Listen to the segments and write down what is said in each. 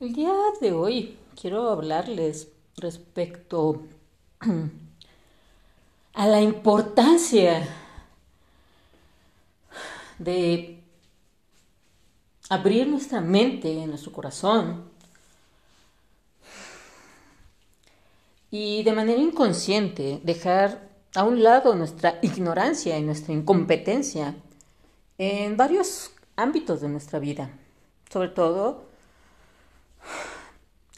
el día de hoy quiero hablarles respecto a la importancia de abrir nuestra mente, nuestro corazón, y de manera inconsciente dejar a un lado nuestra ignorancia y nuestra incompetencia en varios ámbitos de nuestra vida, sobre todo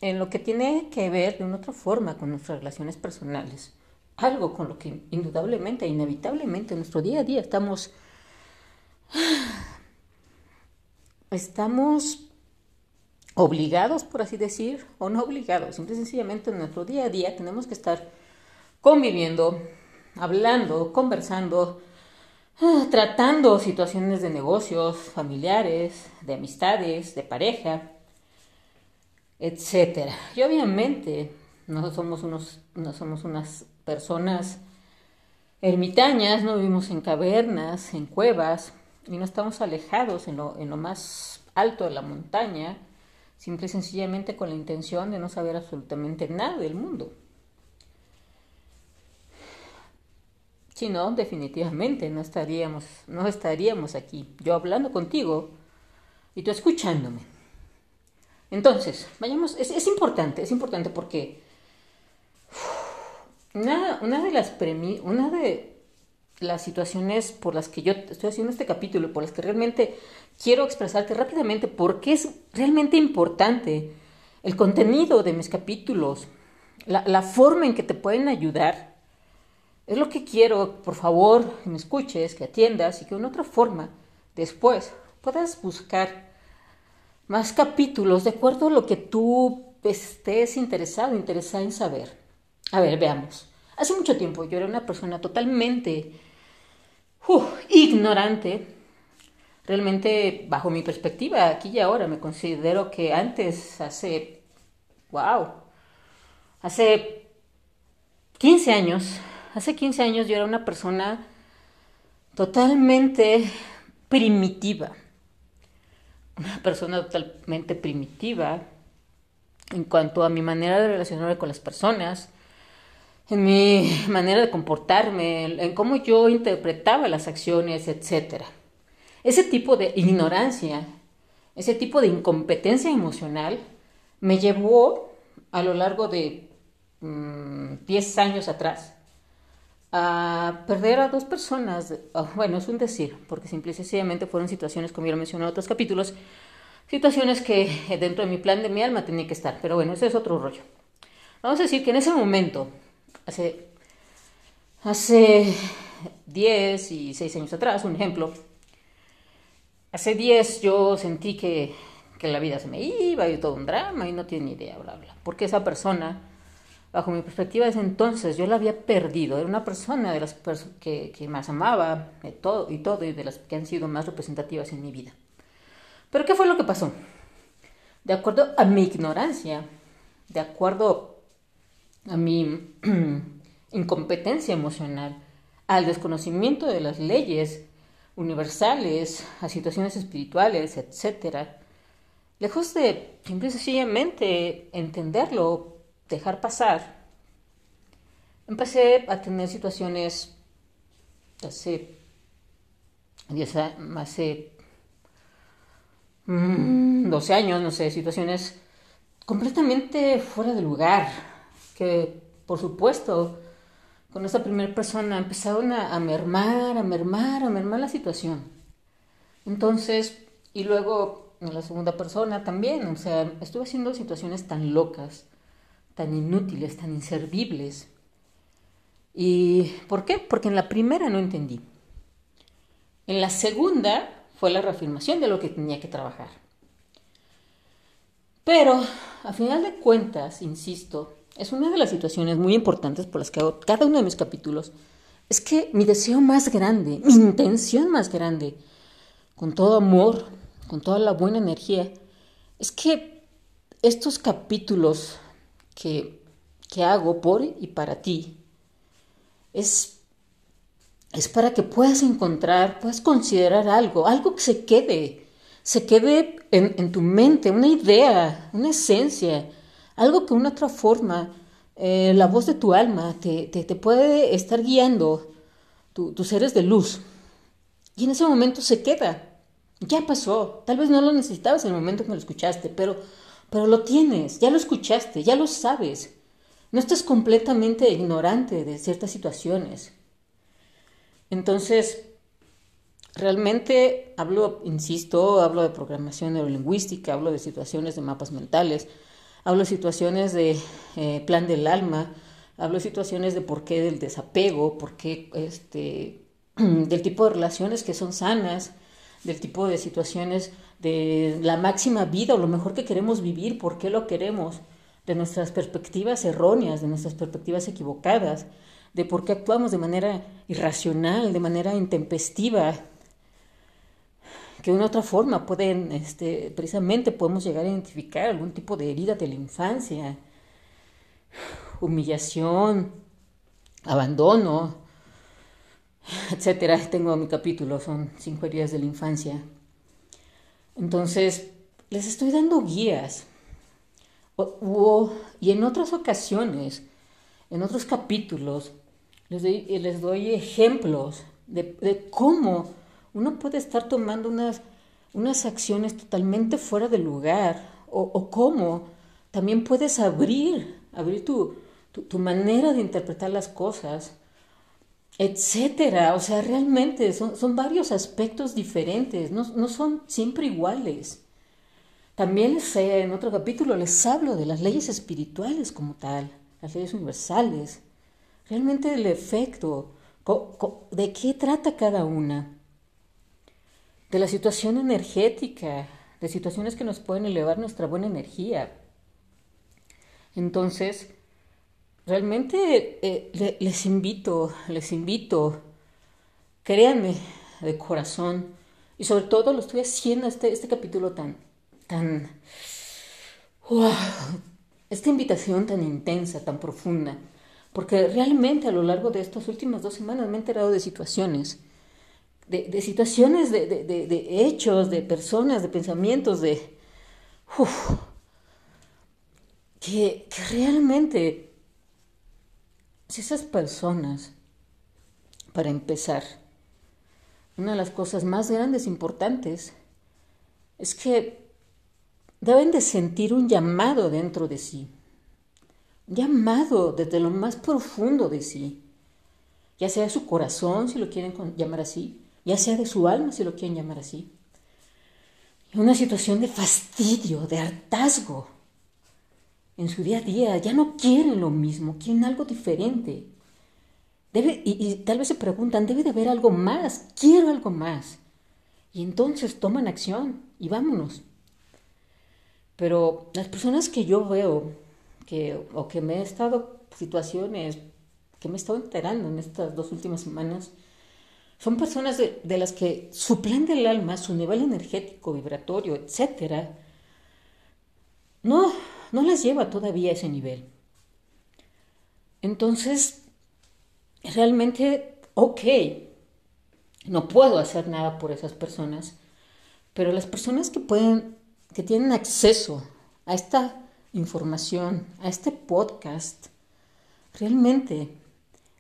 en lo que tiene que ver de una otra forma con nuestras relaciones personales, algo con lo que indudablemente, inevitablemente en nuestro día a día estamos, estamos obligados, por así decir, o no obligados, simple y sencillamente en nuestro día a día tenemos que estar conviviendo, hablando, conversando, tratando situaciones de negocios, familiares, de amistades, de pareja, etcétera. Y obviamente no somos, unos, no somos unas personas ermitañas, no vivimos en cavernas, en cuevas, y no estamos alejados en lo, en lo más alto de la montaña, simple y sencillamente con la intención de no saber absolutamente nada del mundo. Si no, definitivamente no estaríamos, no estaríamos aquí, yo hablando contigo y tú escuchándome. Entonces, vayamos, es, importante, es importante porque una, una, de las una de las situaciones por las que yo estoy haciendo este capítulo, por las que realmente quiero expresarte rápidamente por qué es realmente importante el contenido de mis capítulos, la, la forma en que te pueden ayudar, es lo que quiero, por favor, que me escuches, que atiendas y que en otra forma después puedas buscar más capítulos de acuerdo a lo que tú estés interesado, interesada en saber. A ver, veamos. Hace mucho tiempo yo era una persona totalmente ignorante. Realmente, bajo mi perspectiva, aquí y ahora, me considero que antes, hace, wow, hace 15 años, hace 15 años yo era una persona totalmente primitiva una persona totalmente primitiva en cuanto a mi manera de relacionarme con las personas, en mi manera de comportarme, en cómo yo interpretaba las acciones, etc. Ese tipo de ignorancia, ese tipo de incompetencia emocional me llevó a lo largo de 10 mm, años atrás a perder a dos personas, ah, bueno, es un decir, porque simple y sencillamente fueron situaciones, como ya lo mencioné en otros capítulos, situaciones que dentro de mi plan de mi alma tenía que estar, pero bueno, ese es otro rollo. Vamos a decir que en ese momento, hace, hace 10 y 6 años atrás, un ejemplo, hace 10 yo sentí que, que la vida se me iba y todo un drama y no tiene ni idea, bla, bla, porque esa persona bajo mi perspectiva desde entonces, yo la había perdido. Era una persona de las que, más amaba de todo, y todo, y de las que han sido más representativas en mi vida. Pero ¿qué fue lo que pasó? De acuerdo a mi ignorancia, de acuerdo a mi incompetencia emocional, al desconocimiento de las leyes universales, a situaciones espirituales, etc., lejos de simple y sencillamente entenderlo, dejar pasar, empecé a tener situaciones hace, hace 12 mm, años, no sé, situaciones completamente fuera de lugar, que por supuesto con esa primera persona empezaron a, mermar, a mermar, a mermar la situación. Entonces, y luego la segunda persona también, o sea, estuve haciendo situaciones tan locas tan inútiles, tan inservibles. ¿Y por qué? Porque en la primera no entendí. En la segunda fue la reafirmación de lo que tenía que trabajar. Pero, a final de cuentas, insisto, es una de las situaciones muy importantes por las que hago cada uno de mis capítulos. Es que mi deseo más grande, mi intención más grande, con todo amor, con toda la buena energía, es que estos capítulos que, que hago por y para ti, es, es para que puedas encontrar, puedas considerar algo, algo que se quede, se quede en, tu mente, una idea, una esencia, algo que una otra forma, eh, la voz de tu alma te, te, puede estar guiando, tus seres de luz. Y en ese momento se queda. Ya pasó. Tal vez no lo necesitabas en el momento que lo escuchaste, pero, pero lo tienes, ya lo escuchaste, ya lo sabes. No estás completamente ignorante de ciertas situaciones. Entonces, realmente hablo, insisto, hablo de programación neurolingüística, hablo de situaciones de mapas mentales, hablo de situaciones de eh, plan del alma, hablo de situaciones de por qué del desapego, por qué este, del tipo de relaciones que son sanas, del tipo de situaciones de la máxima vida o lo mejor que queremos vivir, por qué lo queremos de nuestras perspectivas erróneas, de nuestras perspectivas equivocadas, de por qué actuamos de manera irracional, de manera intempestiva, que de una otra forma pueden, este, precisamente podemos llegar a identificar algún tipo de herida de la infancia, humillación, abandono, etcétera. Tengo mi capítulo, son cinco heridas de la infancia. Entonces, les estoy dando guías y en otras ocasiones, en otros capítulos, les doy, les doy ejemplos de, cómo uno puede estar tomando unas, unas acciones totalmente fuera de lugar o, cómo también puedes abrir, abrir tu, tu, manera de interpretar las cosas, etcétera. O sea, realmente son, son varios aspectos diferentes, no, no son siempre iguales. También en otro capítulo les hablo de las leyes espirituales como tal, las leyes universales, realmente el efecto, de qué trata cada una, de la situación energética, de situaciones que nos pueden elevar nuestra buena energía. Entonces, realmente eh, les invito, les invito, créanme de corazón, y sobre todo lo estoy haciendo este, este capítulo tan, tan... esta invitación tan intensa, tan profunda, porque realmente a lo largo de estas últimas dos semanas me he enterado de situaciones, de, situaciones, de, hechos, de personas, de pensamientos, de... que, que realmente, si esas personas, para empezar, una de las cosas más grandes, importantes, es que deben de sentir un llamado dentro de sí, un llamado desde lo más profundo de sí, ya sea de su corazón, si lo quieren llamar así, ya sea de su alma, si lo quieren llamar así. Una situación de fastidio, de hartazgo en su día a día, ya no quieren lo mismo, quieren algo diferente. Debe, y, tal vez se preguntan, debe de haber algo más, quiero algo más. Y entonces toman acción y vámonos. Pero las personas que yo veo, que, o que me he estado, situaciones que me he estado enterando en estas dos últimas semanas, son personas de, las que su plan del alma, su nivel energético, vibratorio, etcétera, no, no las lleva todavía a ese nivel. Entonces, realmente, ok, no puedo hacer nada por esas personas, pero las personas que pueden que tienen acceso a esta información, a este podcast, realmente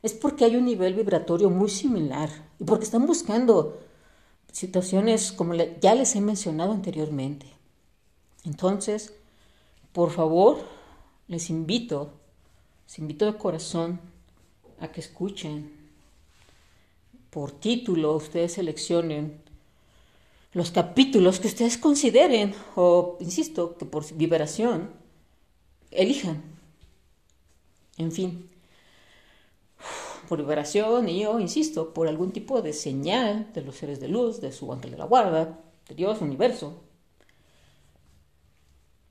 es porque hay un nivel vibratorio muy similar y porque están buscando situaciones como ya les he mencionado anteriormente. Entonces, por favor, les invito, les invito de corazón a que escuchen. Por título, ustedes seleccionen los capítulos que ustedes consideren o, insisto, que por vibración elijan. En fin, por liberación y yo, insisto, por algún tipo de señal de los seres de luz, de su ángel de la guarda, de Dios, universo.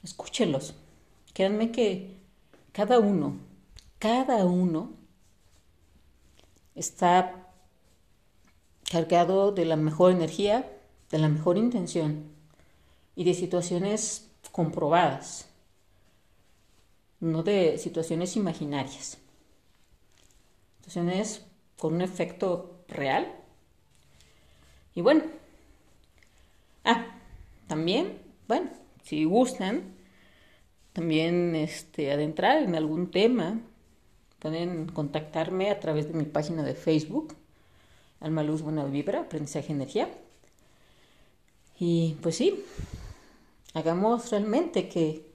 Escúchelos. Créanme que cada uno, cada uno está cargado de la mejor energía, de la mejor intención y de situaciones comprobadas, no de situaciones imaginarias. Situaciones con un efecto real. Y bueno, ah, también, bueno, si gustan, también este, adentrar en algún tema, pueden contactarme a través de mi página de Facebook Alma Luz Buena Vibra, Aprendizaje Energía. Y pues sí, hagamos realmente que,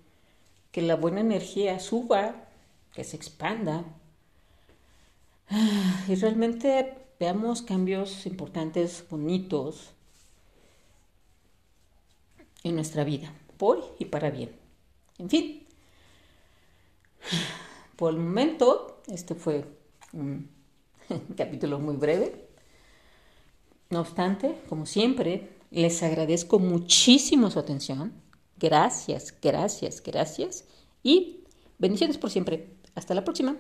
que la buena energía suba, que se expanda y realmente veamos cambios importantes, bonitos en nuestra vida, por y para bien. En fin, por el momento, este fue un capítulo muy breve, no obstante, como siempre, les agradezco muchísimo su atención. Gracias, gracias, gracias. Y bendiciones por siempre. Hasta la próxima.